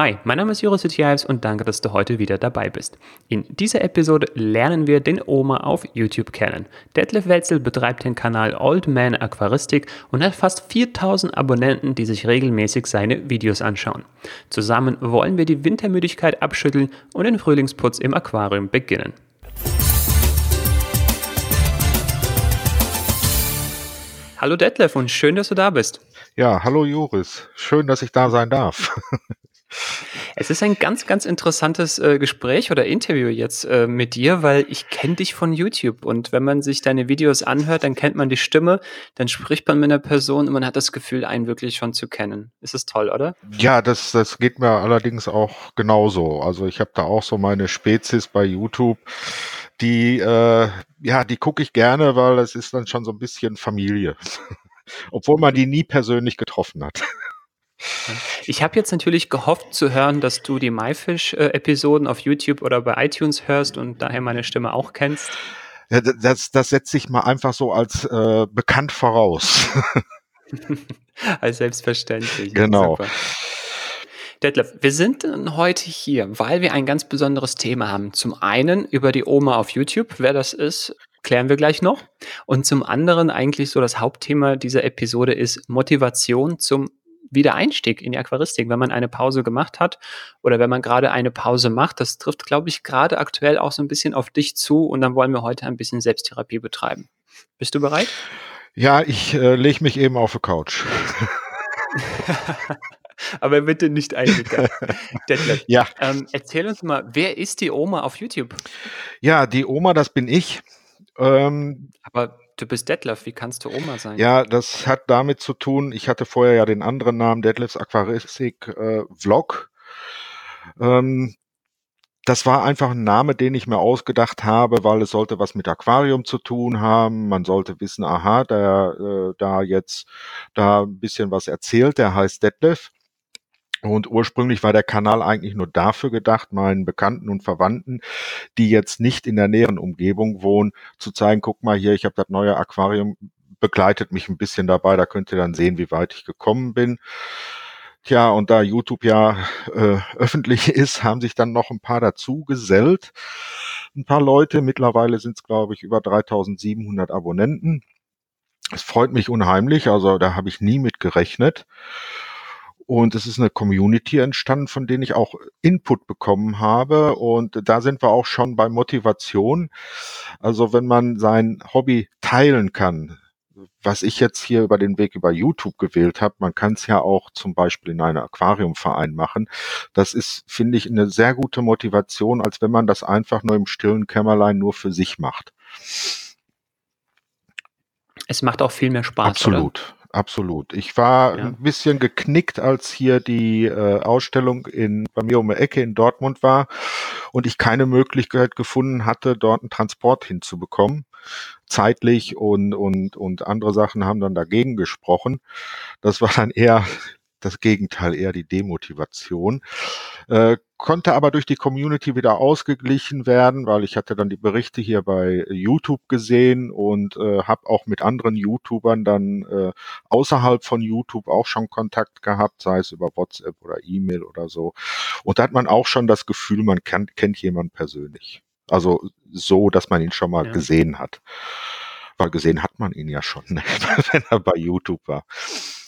Hi, mein Name ist Joris Jutjaevs und danke, dass du heute wieder dabei bist. In dieser Episode lernen wir den Oma auf YouTube kennen. Detlef Wetzel betreibt den Kanal Old Man Aquaristik und hat fast 4000 Abonnenten, die sich regelmäßig seine Videos anschauen. Zusammen wollen wir die Wintermüdigkeit abschütteln und den Frühlingsputz im Aquarium beginnen. Hallo Detlef und schön, dass du da bist. Ja, hallo Joris. Schön, dass ich da sein darf. Es ist ein ganz, ganz interessantes äh, Gespräch oder Interview jetzt äh, mit dir, weil ich kenne dich von YouTube und wenn man sich deine Videos anhört, dann kennt man die Stimme, dann spricht man mit einer Person und man hat das Gefühl, einen wirklich schon zu kennen. Ist es toll, oder? Ja, das, das geht mir allerdings auch genauso. Also ich habe da auch so meine Spezies bei YouTube, die, äh, ja, die gucke ich gerne, weil es ist dann schon so ein bisschen Familie. Obwohl man die nie persönlich getroffen hat. Ich habe jetzt natürlich gehofft zu hören, dass du die MyFish-Episoden auf YouTube oder bei iTunes hörst und daher meine Stimme auch kennst. Ja, das, das setze ich mal einfach so als äh, bekannt voraus. als selbstverständlich. Genau. Super. Detlef, wir sind heute hier, weil wir ein ganz besonderes Thema haben. Zum einen über die Oma auf YouTube, wer das ist, klären wir gleich noch. Und zum anderen eigentlich so das Hauptthema dieser Episode ist Motivation zum Wiedereinstieg in die Aquaristik, wenn man eine Pause gemacht hat oder wenn man gerade eine Pause macht. Das trifft, glaube ich, gerade aktuell auch so ein bisschen auf dich zu und dann wollen wir heute ein bisschen Selbsttherapie betreiben. Bist du bereit? Ja, ich äh, lege mich eben auf die Couch. Aber bitte nicht eingegangen. Detlef, ja. Ähm, erzähl uns mal, wer ist die Oma auf YouTube? Ja, die Oma, das bin ich. Ähm, Aber Du bist Detlef, wie kannst du Oma sein? Ja, das hat damit zu tun, ich hatte vorher ja den anderen Namen Detlefs Aquaristik äh, Vlog. Ähm, das war einfach ein Name, den ich mir ausgedacht habe, weil es sollte was mit Aquarium zu tun haben. Man sollte wissen, aha, der äh, da jetzt da ein bisschen was erzählt, der heißt Detlef. Und ursprünglich war der Kanal eigentlich nur dafür gedacht, meinen Bekannten und Verwandten, die jetzt nicht in der näheren Umgebung wohnen, zu zeigen, guck mal hier, ich habe das neue Aquarium, begleitet mich ein bisschen dabei, da könnt ihr dann sehen, wie weit ich gekommen bin. Tja, und da YouTube ja äh, öffentlich ist, haben sich dann noch ein paar dazu gesellt. Ein paar Leute, mittlerweile sind es, glaube ich, über 3700 Abonnenten. Es freut mich unheimlich, also da habe ich nie mit gerechnet. Und es ist eine Community entstanden, von denen ich auch Input bekommen habe. Und da sind wir auch schon bei Motivation. Also wenn man sein Hobby teilen kann, was ich jetzt hier über den Weg über YouTube gewählt habe, man kann es ja auch zum Beispiel in einem Aquariumverein machen. Das ist, finde ich, eine sehr gute Motivation, als wenn man das einfach nur im stillen Kämmerlein nur für sich macht. Es macht auch viel mehr Spaß. Absolut. Oder? Absolut. Ich war ja. ein bisschen geknickt, als hier die äh, Ausstellung in, bei mir um die Ecke in Dortmund war und ich keine Möglichkeit gefunden hatte, dort einen Transport hinzubekommen. Zeitlich und, und, und andere Sachen haben dann dagegen gesprochen. Das war dann eher das Gegenteil, eher die Demotivation. Äh, konnte aber durch die Community wieder ausgeglichen werden, weil ich hatte dann die Berichte hier bei YouTube gesehen und äh, habe auch mit anderen YouTubern dann äh, außerhalb von YouTube auch schon Kontakt gehabt, sei es über WhatsApp oder E-Mail oder so. Und da hat man auch schon das Gefühl, man kennt, kennt jemanden persönlich. Also so, dass man ihn schon mal ja. gesehen hat. Weil gesehen hat man ihn ja schon, wenn er bei YouTube war.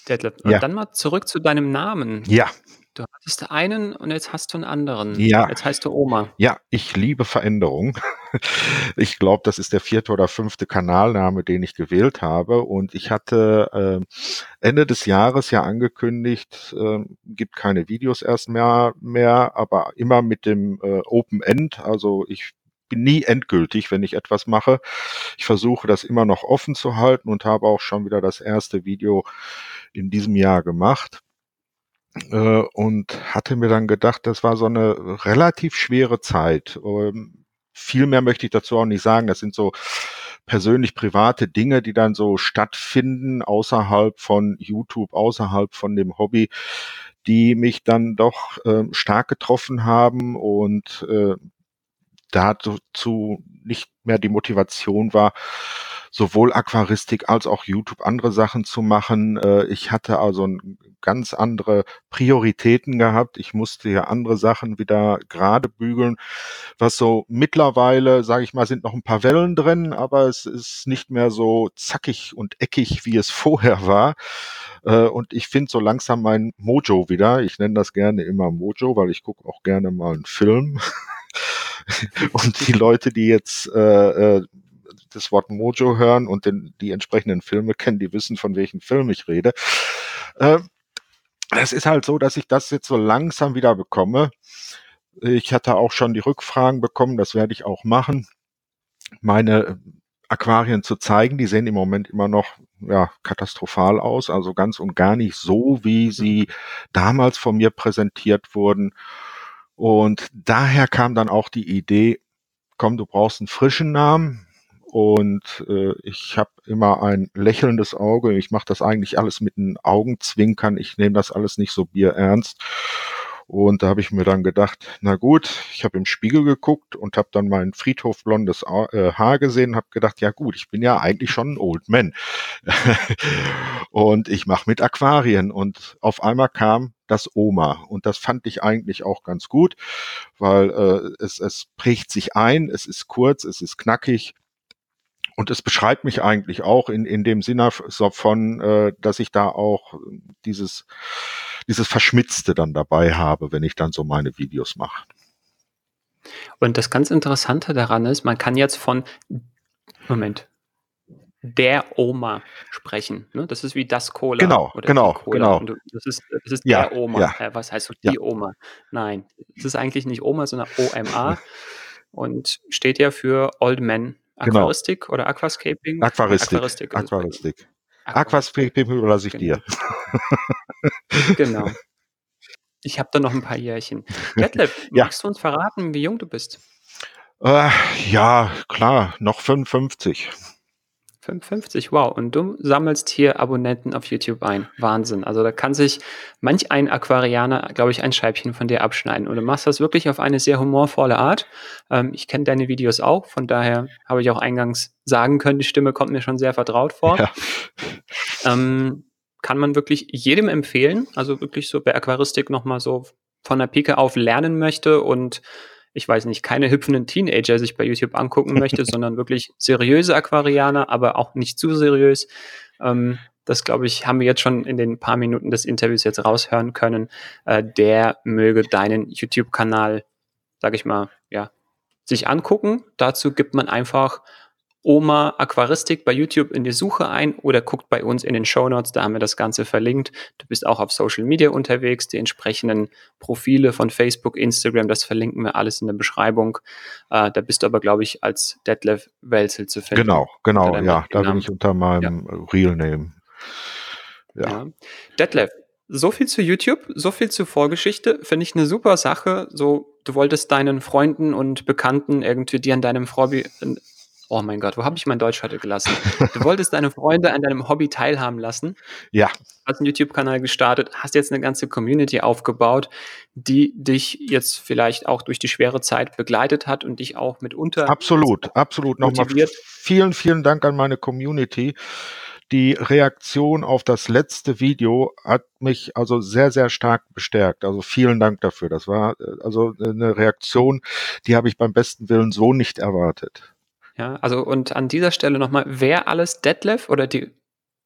Detlef, ja. dann mal zurück zu deinem Namen. Ja. Du hattest einen und jetzt hast du einen anderen. Ja. Jetzt heißt du Oma. Ja, ich liebe Veränderung. Ich glaube, das ist der vierte oder fünfte Kanalname, den ich gewählt habe. Und ich hatte äh, Ende des Jahres ja angekündigt, äh, gibt keine Videos erst mehr, mehr, aber immer mit dem äh, Open End. Also ich nie endgültig, wenn ich etwas mache. Ich versuche das immer noch offen zu halten und habe auch schon wieder das erste Video in diesem Jahr gemacht äh, und hatte mir dann gedacht, das war so eine relativ schwere Zeit. Ähm, viel mehr möchte ich dazu auch nicht sagen. Das sind so persönlich private Dinge, die dann so stattfinden außerhalb von YouTube, außerhalb von dem Hobby, die mich dann doch äh, stark getroffen haben und äh, dazu nicht mehr die Motivation war, sowohl Aquaristik als auch YouTube andere Sachen zu machen. Äh, ich hatte also ganz andere Prioritäten gehabt. Ich musste ja andere Sachen wieder gerade bügeln. Was so mittlerweile, sage ich mal, sind noch ein paar Wellen drin, aber es ist nicht mehr so zackig und eckig, wie es vorher war. Äh, und ich finde so langsam mein Mojo wieder. Ich nenne das gerne immer Mojo, weil ich gucke auch gerne mal einen Film. und die Leute, die jetzt äh, äh, das Wort Mojo hören und den, die entsprechenden Filme kennen, die wissen, von welchem Film ich rede. Äh, es ist halt so, dass ich das jetzt so langsam wieder bekomme. Ich hatte auch schon die Rückfragen bekommen, das werde ich auch machen, meine Aquarien zu zeigen. Die sehen im Moment immer noch ja, katastrophal aus, also ganz und gar nicht so, wie sie damals von mir präsentiert wurden. Und daher kam dann auch die Idee, komm, du brauchst einen frischen Namen. Und äh, ich habe immer ein lächelndes Auge. Ich mache das eigentlich alles mit den Augenzwinkern. Ich nehme das alles nicht so bierernst. Und da habe ich mir dann gedacht, na gut, ich habe im Spiegel geguckt und habe dann mein Friedhof blondes äh, Haar gesehen, habe gedacht, ja gut, ich bin ja eigentlich schon ein Old Man. und ich mache mit Aquarien und auf einmal kam das Oma und das fand ich eigentlich auch ganz gut, weil äh, es, es prägt sich ein, es ist kurz, es ist knackig und es beschreibt mich eigentlich auch in, in dem Sinne von, äh, dass ich da auch dieses, dieses Verschmitzte dann dabei habe, wenn ich dann so meine Videos mache. Und das ganz Interessante daran ist, man kann jetzt von, Moment, der Oma sprechen. Ne? Das ist wie das Cola. Genau, genau, Cola. genau. das ist, das ist ja, der Oma. Ja. Was heißt so die ja. Oma? Nein, es ist eigentlich nicht Oma, sondern OMA und steht ja für Old Man Genau. Aquaristik genau. oder Aquascaping? Aquaristik. Aquaristik. Aquaristik. Aquascaping überlasse ich genau. dir. genau. Ich habe da noch ein paar Jährchen. Detlef, ja. magst du uns verraten, wie jung du bist? Äh, ja, klar, noch 55. 55, wow. Und du sammelst hier Abonnenten auf YouTube ein. Wahnsinn. Also da kann sich manch ein Aquarianer, glaube ich, ein Scheibchen von dir abschneiden. Und du machst das wirklich auf eine sehr humorvolle Art. Ähm, ich kenne deine Videos auch, von daher habe ich auch eingangs sagen können, die Stimme kommt mir schon sehr vertraut vor. Ja. Ähm, kann man wirklich jedem empfehlen. Also wirklich so bei Aquaristik nochmal so von der Pike auf lernen möchte und ich weiß nicht, keine hüpfenden Teenager sich bei YouTube angucken möchte, sondern wirklich seriöse Aquarianer, aber auch nicht zu seriös. Ähm, das, glaube ich, haben wir jetzt schon in den paar Minuten des Interviews jetzt raushören können. Äh, der möge deinen YouTube-Kanal, sage ich mal, ja, sich angucken. Dazu gibt man einfach Oma Aquaristik bei YouTube in die Suche ein oder guckt bei uns in den Show Notes, da haben wir das Ganze verlinkt. Du bist auch auf Social Media unterwegs, die entsprechenden Profile von Facebook, Instagram, das verlinken wir alles in der Beschreibung. Äh, da bist du aber, glaube ich, als Detlef Welzel zu finden. Genau, genau, ja, da bin ich unter meinem ja. Real Name. Ja. ja. Detlef, so viel zu YouTube, so viel zur Vorgeschichte, finde ich eine super Sache. So, du wolltest deinen Freunden und Bekannten irgendwie dir an deinem Hobby, Oh mein Gott, wo habe ich mein Deutsch heute gelassen? Du wolltest deine Freunde an deinem Hobby teilhaben lassen. Ja. Hast einen YouTube-Kanal gestartet, hast jetzt eine ganze Community aufgebaut, die dich jetzt vielleicht auch durch die schwere Zeit begleitet hat und dich auch mitunter. Absolut, absolut. Nochmal vielen, vielen Dank an meine Community. Die Reaktion auf das letzte Video hat mich also sehr, sehr stark bestärkt. Also vielen Dank dafür. Das war äh, also eine Reaktion, die habe ich beim besten Willen so nicht erwartet. Ja, also und an dieser Stelle nochmal, wer alles Detlef oder die,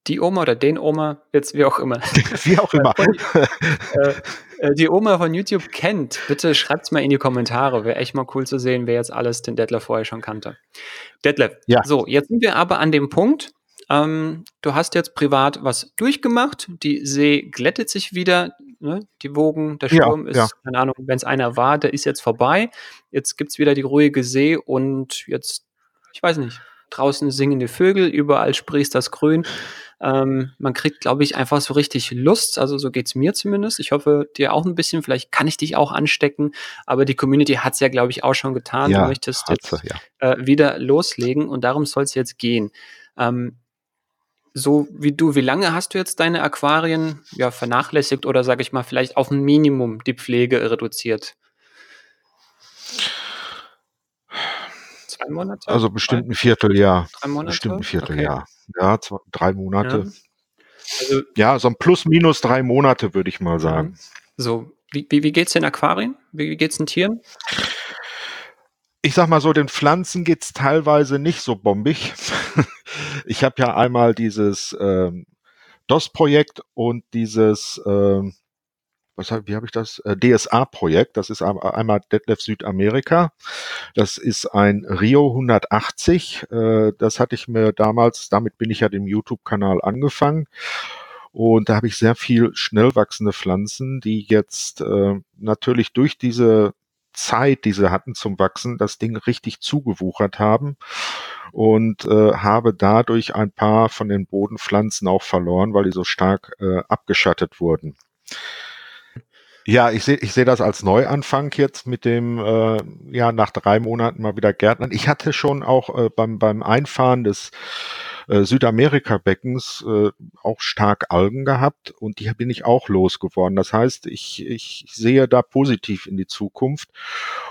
die Oma oder den Oma, jetzt wie auch immer. Wie auch immer. äh, äh, die Oma von YouTube kennt, bitte schreibt es mal in die Kommentare. Wäre echt mal cool zu sehen, wer jetzt alles den Detlef vorher schon kannte. Detlef, ja. so, jetzt sind wir aber an dem Punkt, ähm, du hast jetzt privat was durchgemacht, die See glättet sich wieder, ne? die Wogen, der Sturm ja, ist, ja. keine Ahnung, wenn es einer war, der ist jetzt vorbei. Jetzt gibt es wieder die ruhige See und jetzt ich weiß nicht, draußen singen die Vögel, überall sprießt das Grün. Ähm, man kriegt, glaube ich, einfach so richtig Lust. Also so geht es mir zumindest. Ich hoffe, dir auch ein bisschen. Vielleicht kann ich dich auch anstecken. Aber die Community hat es ja, glaube ich, auch schon getan. Ja, du möchtest jetzt ja. äh, wieder loslegen und darum soll es jetzt gehen. Ähm, so wie du, wie lange hast du jetzt deine Aquarien ja, vernachlässigt oder sage ich mal vielleicht auf ein Minimum die Pflege reduziert? 3 Monate? Also 3? bestimmt 'n Vierteljahr. 3 Monate? Bestimmt 'n Okay. Vierteljahr. Ja, zw 3 Ja. Monate. Also Ja, so 'n plus minus 3 Monate, würde ich mal sagen. So, wie wie wie geht's den Aquarien? Wie wie geht's den Tieren? Ich sage mal so, den Pflanzen geht's teilweise nicht so bombig. Ich habe ja einmal dieses, ähm, DOS-Projekt und dieses, ähm was habe wie habe ich das? Äh, DSA-Projekt. Das ist ei einmal Detlef Südamerika. Das ist ein Rio 180. Äh, das hatte ich mir damals damit bin ich ja dem YouTube-Kanal angefangen. Und da habe ich sehr viel schnell wachsende Pflanzen, die jetzt, äh, natürlich durch diese Zeit, die sie hatten zum Wachsen, das Ding richtig zugewuchert haben und, äh, habe dadurch ein paar von den Bodenpflanzen auch verloren, weil die so stark, äh, abgeschattet wurden. Ja, ich sehe ich sehe das als Neuanfang jetzt mit dem, äh ja, nach 3 Monaten mal wieder Gärtnern. Ich hatte schon auch, äh, beim beim Einfahren des, äh, Südamerika-Beckens, äh, auch stark Algen gehabt und die bin ich auch losgeworden. Das heißt, ich ich sehe da positiv in die Zukunft.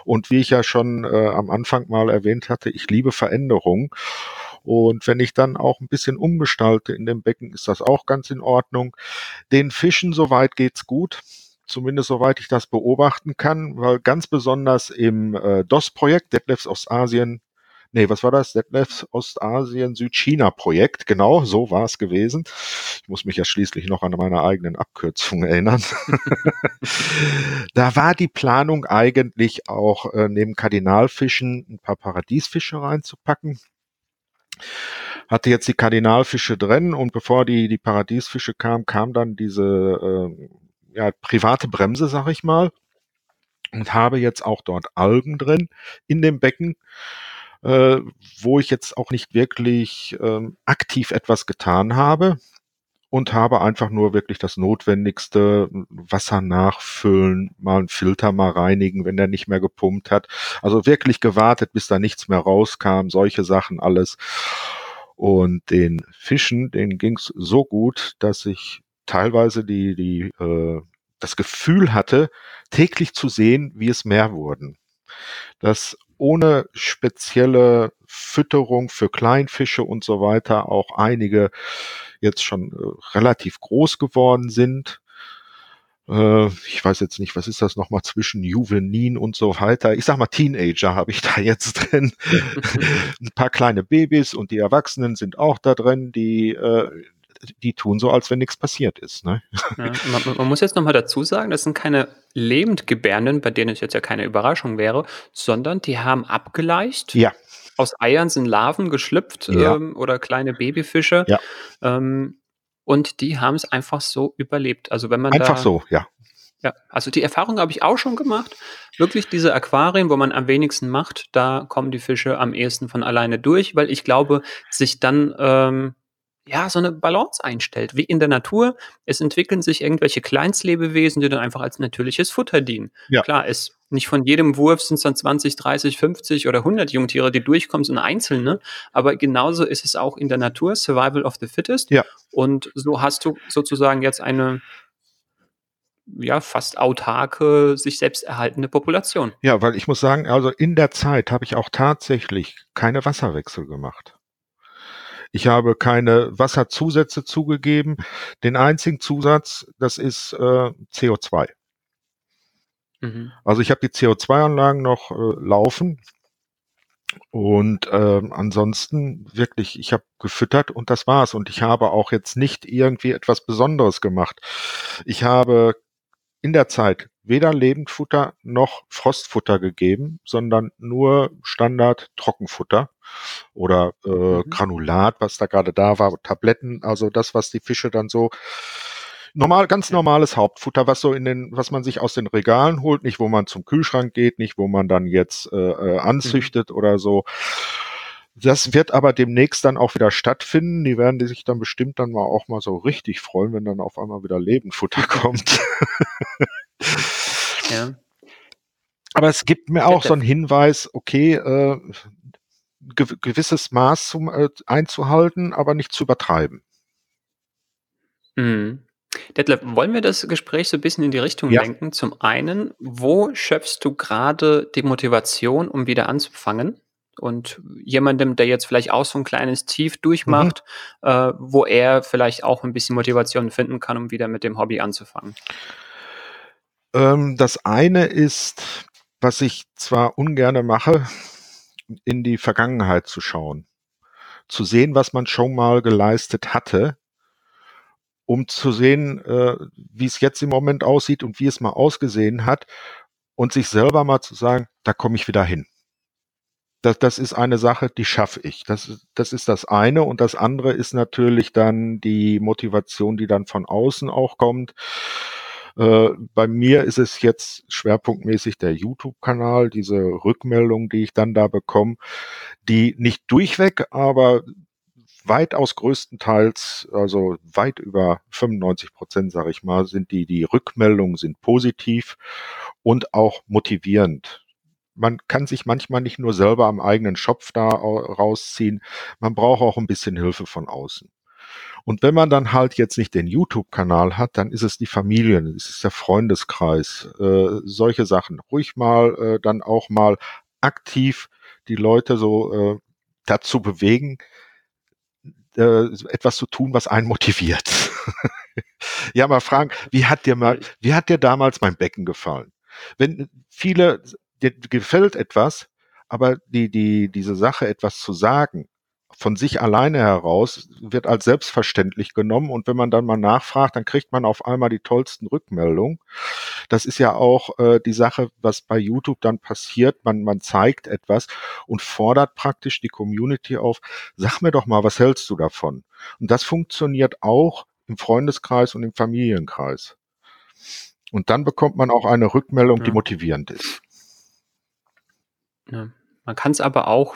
Und wie ich ja schon, äh, am Anfang mal erwähnt hatte, ich liebe Veränderung. Und wenn ich dann auch 'n bisschen umgestalte in dem Becken, ist das auch ganz in Ordnung. Den Fischen soweit geht's gut, zumindest soweit ich das beobachten kann, weil ganz besonders im, äh, DOS-Projekt, Detlefs Ostasien ne, was war das? Detlefs Ostasien Südchina-Projekt, genau, so war's gewesen. Ich muss mich ja schließlich noch an meine eigenen Abkürzungen erinnern. Da war die Planung eigentlich auch, äh, neben Kardinalfischen 'n paar Paradiesfische reinzupacken. Hatte jetzt die Kardinalfische drin und bevor die die Paradiesfische kamen, kam dann diese, ähm, ja, private Bremse, sage ich mal. Und habe jetzt auch dort Algen drin in dem Becken, äh, wo ich jetzt auch nicht wirklich, ähm, aktiv etwas getan habe und habe einfach nur wirklich das Notwendigste, Wasser nachfüllen, mal 'n Filter mal reinigen, wenn der nicht mehr gepumpt hat. Also wirklich gewartet, bis da nichts mehr rauskam, solche Sachen alles. Und den Fischen, denen ging's so gut, dass ich teilweise die die, äh das Gefühl hatte, täglich zu sehen, wie es mehr wurden. Dass ohne spezielle Fütterung für Kleinfische und so weiter auch einige jetzt schon, äh, relativ groß geworden sind. Äh, ich weiß jetzt nicht, was ist das noch mal zwischen Juvenil und so weiter? Ich sage mal, Teenager habe ich da jetzt drin. 'N paar kleine Babys und die Erwachsenen sind auch da drin, die, äh die tun so, als wenn nix passiert ist, ne? Ja, man man muss jetzt noch mal dazu sagen, das sind keine Lebendgebärenden, bei denen es jetzt ja keine Überraschung wäre, sondern die haben abgeleicht. Ja. Aus Eiern sind Larven geschlüpft, Ja. ähm, oder kleine Babyfische. Ja. Ähm, und die haben's einfach so überlebt. Also, wenn man Einfach da so, ja. Ja, also die Erfahrung habe ich auch schon gemacht. Wirklich diese Aquarien, wo man am wenigsten macht, da kommen die Fische am ehesten von alleine durch, weil ich glaube, sich dann, ähm, ja, so 'ne Balance einstellt, wie in der Natur. Es entwickeln sich irgendwelche Kleinstlebewesen, die dann einfach als natürliches Futter dienen. Ja. Klar, es nicht von jedem Wurf sind's dann 20, 30, 50 oder 100 Jungtiere, die durchkommen, sondern einzelne. Aber genauso ist es auch in der Natur, Survival of the Fittest. Ja. Und so hast du sozusagen jetzt eine ja, fast autarke, sich selbst erhaltende Population. Ja, weil ich muss sagen, also in der Zeit habe ich auch tatsächlich keine Wasserwechsel gemacht. Ich habe keine Wasserzusätze zugegeben. Den einzigen Zusatz, das ist, äh, CO2. Mhm. Also, ich habe die CO2-Anlagen noch, äh, laufen. Und, ähm, ansonsten wirklich, ich habe gefüttert und das war's. Und ich habe auch jetzt nicht irgendwie etwas Besonderes gemacht. Ich habe in der Zeit weder Lebendfutter noch Frostfutter gegeben, sondern nur Standard-Trockenfutter oder, äh, Mhm. Granulat, was da grade da war, Tabletten, also das, was die Fische dann so normal ganz normales Hauptfutter, was so in den was man sich aus den Regalen holt, nicht wo man zum Kühlschrank geht, nicht wo man dann jetzt, äh, äh, Mhm. anzüchtet oder so. Das wird aber demnächst dann auch wieder stattfinden. Die werden die sich dann bestimmt dann mal auch mal so richtig freuen, wenn dann auf einmal wieder Lebendfutter kommt. Ja. Aber es gibt mir auch so 'n Detlef Hinweis, okay, äh, gew gewisses Maß zum äh, einzuhalten, aber nicht zu übertreiben. Mhm. Detlef, wollen wir das Gespräch so bisschen in die Richtung Ja. lenken? Zum einen, wo schöpfst du grade die Motivation, um wieder anzufangen? und jemandem, der jetzt vielleicht auch so ein kleines Tief durchmacht, mhm. äh, wo er vielleicht auch ein bisschen Motivation finden kann, um wieder mit dem Hobby anzufangen? Ähm, das eine ist, was ich zwar ungerne mache, in die Vergangenheit zu schauen, zu sehen, was man schon mal geleistet hatte, um zu sehen, äh, wie es jetzt im Moment aussieht und wie es mal ausgesehen hat und sich selber mal zu sagen, da komme ich wieder hin. Das, das ist eine Sache, die schaffe ich. Das, das ist das eine. Und das andere ist natürlich dann die Motivation, die dann von außen auch kommt. Äh, bei mir ist es jetzt schwerpunktmäßig der YouTube-Kanal, diese Rückmeldung, die ich dann da bekomme, die nicht durchweg, aber weitaus größtenteils, also weit über 95 Prozent, sage ich mal, sind die, die Rückmeldungen sind positiv und auch motivierend. Man kann sich manchmal nicht nur selber am eigenen Schopf da rausziehen, man braucht auch ein bisschen Hilfe von außen. Und wenn man dann halt jetzt nicht den YouTube-Kanal hat, dann ist es die Familie, es ist der Freundeskreis, äh, solche Sachen. Ruhig mal äh, dann auch mal aktiv die Leute so äh, dazu bewegen, äh, etwas zu tun, was einen motiviert. ja, mal fragen, wie hat dir mal, wie hat dir damals mein Becken gefallen? Wenn viele, dir gefällt etwas, aber die, die, diese Sache etwas zu sagen, von sich alleine heraus wird als selbstverständlich genommen und wenn man dann mal nachfragt, dann kriegt man auf einmal die tollsten Rückmeldungen. Das ist ja auch äh, die Sache, was bei YouTube dann passiert. Man, man zeigt etwas und fordert praktisch die Community auf, sag mir doch mal, was hältst du davon? Und das funktioniert auch im Freundeskreis und im Familienkreis. Und dann bekommt man auch eine Rückmeldung, ja. die motivierend ist. Ja. Man kann es aber auch,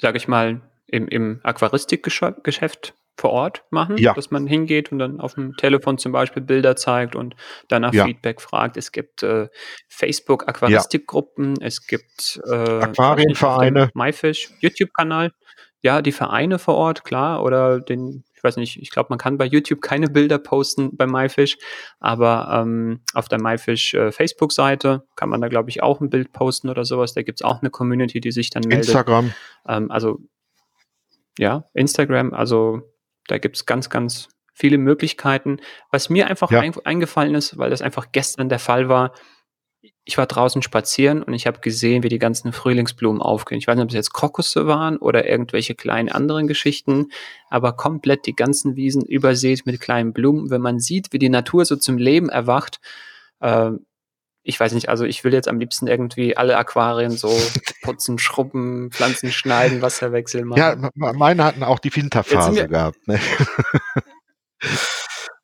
sage ich mal, im, im Aquaristikgeschäft vor Ort machen, ja. dass man hingeht und dann auf dem Telefon zum Beispiel Bilder zeigt und danach ja. Feedback fragt. Es gibt äh, Facebook Aquaristikgruppen, ja. es gibt äh, Aquarienvereine, MyFish YouTube-Kanal. Ja, die Vereine vor Ort, klar, oder den, ich weiß nicht, ich glaube, man kann bei YouTube keine Bilder posten bei MyFish, aber ähm, auf der MyFish äh, Facebook-Seite kann man da, glaube ich, auch ein Bild posten oder sowas. Da gibt es auch eine Community, die sich dann meldet. Instagram. Ähm, also ja, Instagram, also da gibt es ganz, ganz viele Möglichkeiten. Was mir einfach ja. ein, eingefallen ist, weil das einfach gestern der Fall war, ich war draußen spazieren und ich habe gesehen, wie die ganzen Frühlingsblumen aufgehen. Ich weiß nicht, ob es jetzt Krokusse waren oder irgendwelche kleinen anderen Geschichten, aber komplett die ganzen Wiesen übersät mit kleinen Blumen. Wenn man sieht, wie die Natur so zum Leben erwacht, äh, ich weiß nicht, also ich will jetzt am liebsten irgendwie alle Aquarien so putzen, schrubben, Pflanzen schneiden, Wasser wechseln machen. Ja, meine hatten auch die Winterphase gehabt. Ne?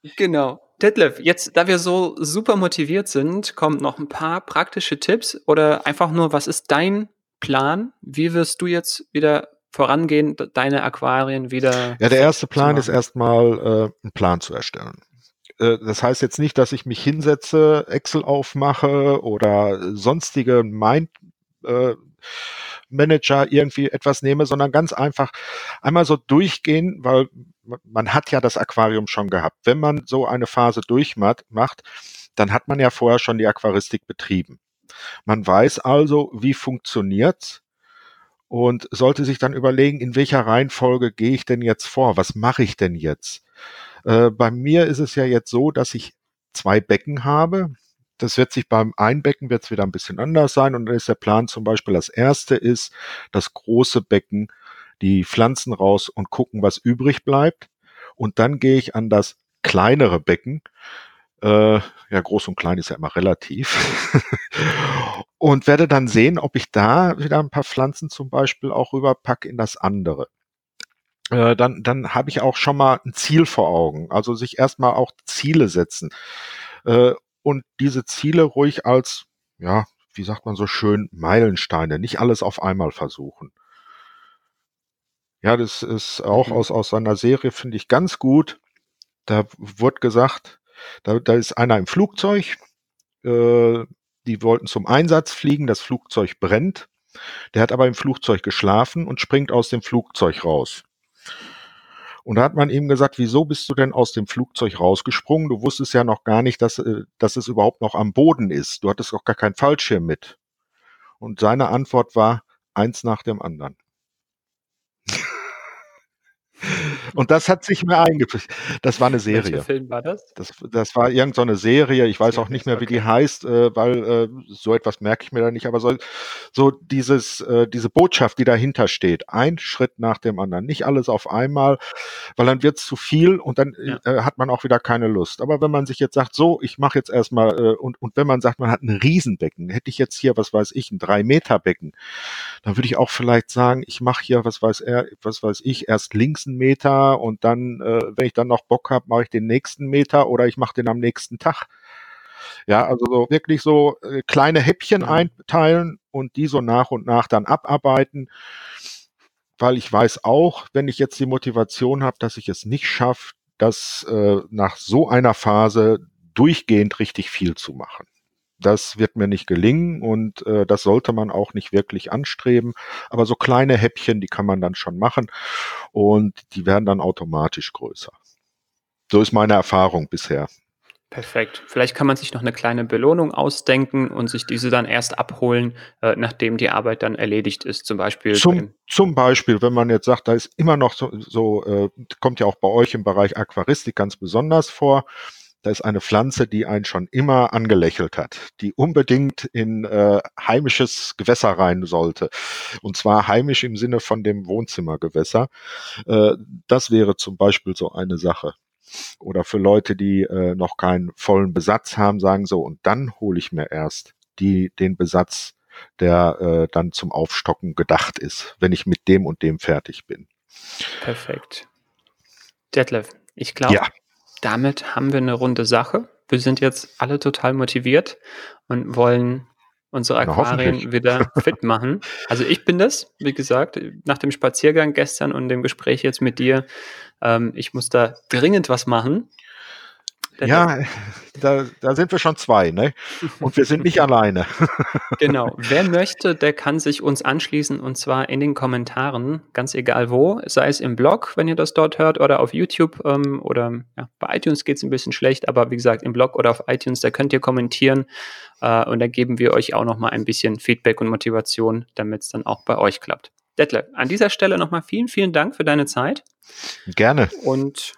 genau. Detlef, jetzt, da wir so super motiviert sind, kommen noch ein paar praktische Tipps oder einfach nur, was ist dein Plan? Wie wirst du jetzt wieder vorangehen, deine Aquarien wieder? Ja, der erste Plan ist erstmal, äh, einen Plan zu erstellen. Äh, das heißt jetzt nicht, dass ich mich hinsetze, Excel aufmache oder sonstige Mind äh, Manager irgendwie etwas nehme, sondern ganz einfach einmal so durchgehen, weil man hat ja das Aquarium schon gehabt. Wenn man so eine Phase durchmacht, dann hat man ja vorher schon die Aquaristik betrieben. Man weiß also, wie funktioniert's und sollte sich dann überlegen, in welcher Reihenfolge gehe ich denn jetzt vor? Was mache ich denn jetzt? Äh, bei mir ist es ja jetzt so, dass ich zwei Becken habe. Das wird sich beim Einbecken wird es wieder ein bisschen anders sein. Und dann ist der Plan zum Beispiel, das erste ist das große Becken, die Pflanzen raus und gucken, was übrig bleibt. Und dann gehe ich an das kleinere Becken. Äh, ja, groß und klein ist ja immer relativ. und werde dann sehen, ob ich da wieder ein paar Pflanzen zum Beispiel auch rüberpacke in das andere. Äh, dann, dann habe ich auch schon mal ein Ziel vor Augen. Also sich erstmal auch Ziele setzen. Äh, und diese Ziele ruhig als, ja, wie sagt man so schön, Meilensteine, nicht alles auf einmal versuchen. Ja, das ist auch mhm. aus, aus seiner Serie, finde ich ganz gut. Da wurde gesagt, da, da ist einer im Flugzeug, äh, die wollten zum Einsatz fliegen, das Flugzeug brennt. Der hat aber im Flugzeug geschlafen und springt aus dem Flugzeug raus. Und da hat man ihm gesagt, wieso bist du denn aus dem Flugzeug rausgesprungen? Du wusstest ja noch gar nicht, dass, äh, dass es überhaupt noch am Boden ist. Du hattest auch gar keinen Fallschirm mit. Und seine Antwort war, eins nach dem anderen. Und das hat sich mir eingeprägt. Das war eine Serie. Welcher Film war das? Das, das war irgendeine so Serie. Ich weiß auch nicht mehr, wie die heißt, äh, weil äh, so etwas merke ich mir da nicht. Aber so, so dieses, äh, diese Botschaft, die dahinter steht, ein Schritt nach dem anderen, nicht alles auf einmal, weil dann wird es zu viel und dann ja. hat man auch wieder keine Lust. Aber wenn man sich jetzt sagt, so, ich mache jetzt erstmal und und wenn man sagt, man hat ein Riesenbecken, hätte ich jetzt hier, was weiß ich, ein drei Meter Becken, dann würde ich auch vielleicht sagen, ich mache hier, was weiß er, was weiß ich, erst links Meter und dann, äh, wenn ich dann noch Bock habe, mache ich den nächsten Meter oder ich mache den am nächsten Tag. Ja, also so wirklich so äh, kleine Häppchen mhm. einteilen und die so nach und nach dann abarbeiten, weil ich weiß auch, wenn ich jetzt die Motivation habe, dass ich es nicht schaffe, das äh, nach so einer Phase durchgehend richtig viel zu machen. Das wird mir nicht gelingen und äh, das sollte man auch nicht wirklich anstreben. Aber so kleine Häppchen, die kann man dann schon machen und die werden dann automatisch größer. So ist meine Erfahrung bisher. Perfekt. Vielleicht kann man sich noch eine kleine Belohnung ausdenken und sich diese dann erst abholen, äh, nachdem die Arbeit dann erledigt ist. Zum Beispiel. Zum, zum Beispiel, wenn man jetzt sagt, da ist immer noch so, so äh, kommt ja auch bei euch im Bereich Aquaristik ganz besonders vor da ist eine Pflanze, die einen schon immer angelächelt hat, die unbedingt in äh, heimisches Gewässer rein sollte. Und zwar heimisch im Sinne von dem Wohnzimmergewässer. Äh, das wäre zum Beispiel so eine Sache. Oder für Leute, die äh, noch keinen vollen Besatz haben, sagen so, und dann hole ich mir erst die, den Besatz, der äh, dann zum Aufstocken gedacht ist, wenn ich mit dem und dem fertig bin. Perfekt. Detlef, ich glaube, ja damit haben wir eine runde Sache. Wir sind jetzt alle total motiviert und wollen unsere Aquarien wieder fit machen. Also ich bin das, wie gesagt, nach dem Spaziergang gestern und dem Gespräch jetzt mit dir. Ähm, ich muss da dringend was machen. Ja, da, da sind wir schon zwei, ne? Und wir sind nicht alleine. Genau. Wer möchte, der kann sich uns anschließen und zwar in den Kommentaren, ganz egal wo, sei es im Blog, wenn ihr das dort hört, oder auf YouTube ähm, oder ja, bei iTunes geht es ein bisschen schlecht, aber wie gesagt, im Blog oder auf iTunes, da könnt ihr kommentieren äh, und da geben wir euch auch nochmal ein bisschen Feedback und Motivation, damit es dann auch bei euch klappt. Detlef, an dieser Stelle nochmal vielen, vielen Dank für deine Zeit. Gerne. Und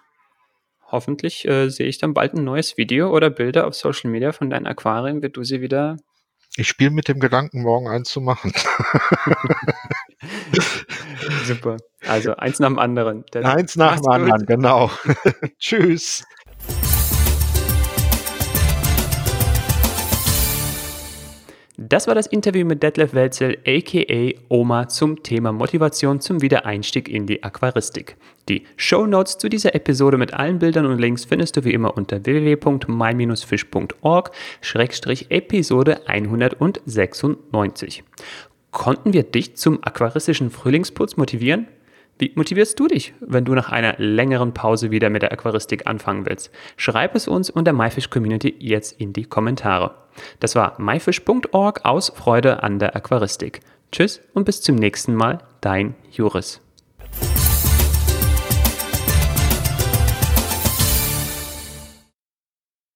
hoffentlich äh, sehe ich dann bald ein neues Video oder Bilder auf Social Media von deinen Aquarien, wie du sie wieder. Ich spiele mit dem Gedanken, morgen eins zu machen. Super. Also eins nach dem anderen. Dann eins nach dem anderen, genau. Tschüss. Das war das Interview mit Detlef Welzel, aka Oma, zum Thema Motivation zum Wiedereinstieg in die Aquaristik. Die Show Notes zu dieser Episode mit allen Bildern und Links findest du wie immer unter www.my-fisch.org-episode 196. Konnten wir dich zum aquaristischen Frühlingsputz motivieren? Wie motivierst du dich, wenn du nach einer längeren Pause wieder mit der Aquaristik anfangen willst? Schreib es uns und der MyFish Community jetzt in die Kommentare. Das war myfish.org aus Freude an der Aquaristik. Tschüss und bis zum nächsten Mal, dein Juris.